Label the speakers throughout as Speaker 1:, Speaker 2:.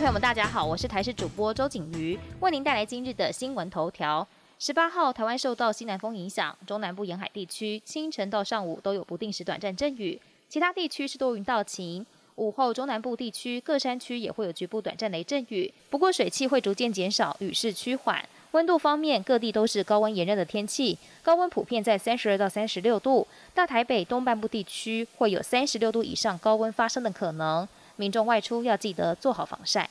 Speaker 1: 朋友们，大家好，我是台视主播周景瑜，为您带来今日的新闻头条。十八号，台湾受到西南风影响，中南部沿海地区清晨到上午都有不定时短暂阵雨，其他地区是多云到晴。午后，中南部地区各山区也会有局部短暂雷阵雨，不过水汽会逐渐减少，雨势趋缓。温度方面，各地都是高温炎热的天气，高温普遍在三十二到三十六度，大台北东半部地区会有三十六度以上高温发生的可能，民众外出要记得做好防晒。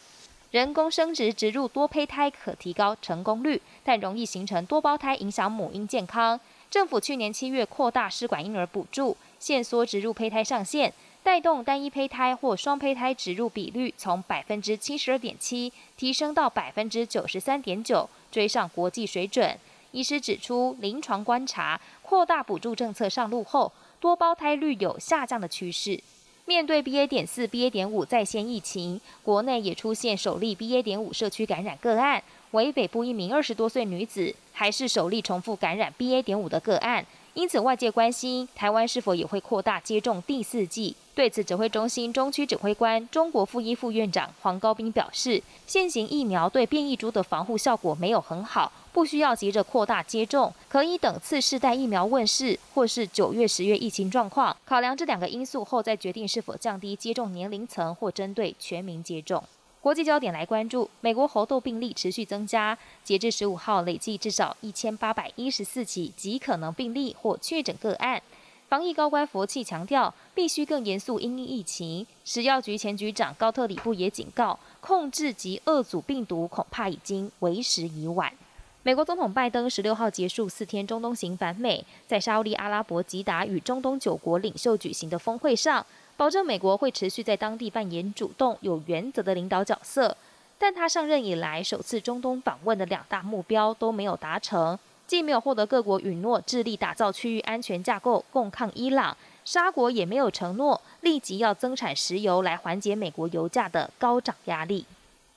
Speaker 1: 人工生殖植入多胚胎可提高成功率，但容易形成多胞胎，影响母婴健康。政府去年七月扩大试管婴儿补助，限缩植入胚胎上限，带动单一胚胎或双胚胎植入比率从百分之七十二点七提升到百分之九十三点九，追上国际水准。医师指出，临床观察，扩大补助政策上路后，多胞胎率有下降的趋势。面对 BA. 点四、BA. 点五在线疫情，国内也出现首例 BA. 点五社区感染个案，为北部一名二十多岁女子，还是首例重复感染 BA. 点五的个案。因此，外界关心台湾是否也会扩大接种第四剂。对此，指挥中心中区指挥官、中国副一副院长黄高斌表示，现行疫苗对变异株的防护效果没有很好。不需要急着扩大接种，可以等次世代疫苗问世，或是九月、十月疫情状况，考量这两个因素后再决定是否降低接种年龄层或针对全民接种。国际焦点来关注，美国猴痘病例持续增加，截至十五号累计至少一千八百一十四起极可能病例或确诊个案。防疫高官佛气强调，必须更严肃应疫情。食药局前局长高特里布也警告，控制及遏阻病毒恐怕已经为时已晚。美国总统拜登十六号结束四天中东行返美，在沙地阿拉伯吉达与中东九国领袖举行的峰会上，保证美国会持续在当地扮演主动、有原则的领导角色。但他上任以来首次中东访问的两大目标都没有达成，既没有获得各国允诺致力打造区域安全架构共抗伊朗，沙国也没有承诺立即要增产石油来缓解美国油价的高涨压力。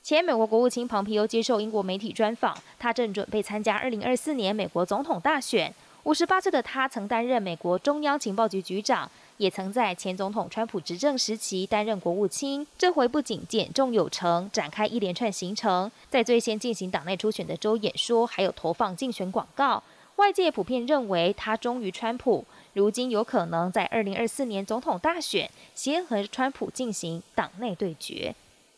Speaker 1: 前美国国务卿庞皮欧接受英国媒体专访，他正准备参加二零二四年美国总统大选。五十八岁的他曾担任美国中央情报局局长，也曾在前总统川普执政时期担任国务卿。这回不仅减重有成，展开一连串行程，在最先进行党内初选的州演说，还有投放竞选广告。外界普遍认为他忠于川普，如今有可能在二零二四年总统大选先和川普进行党内对决。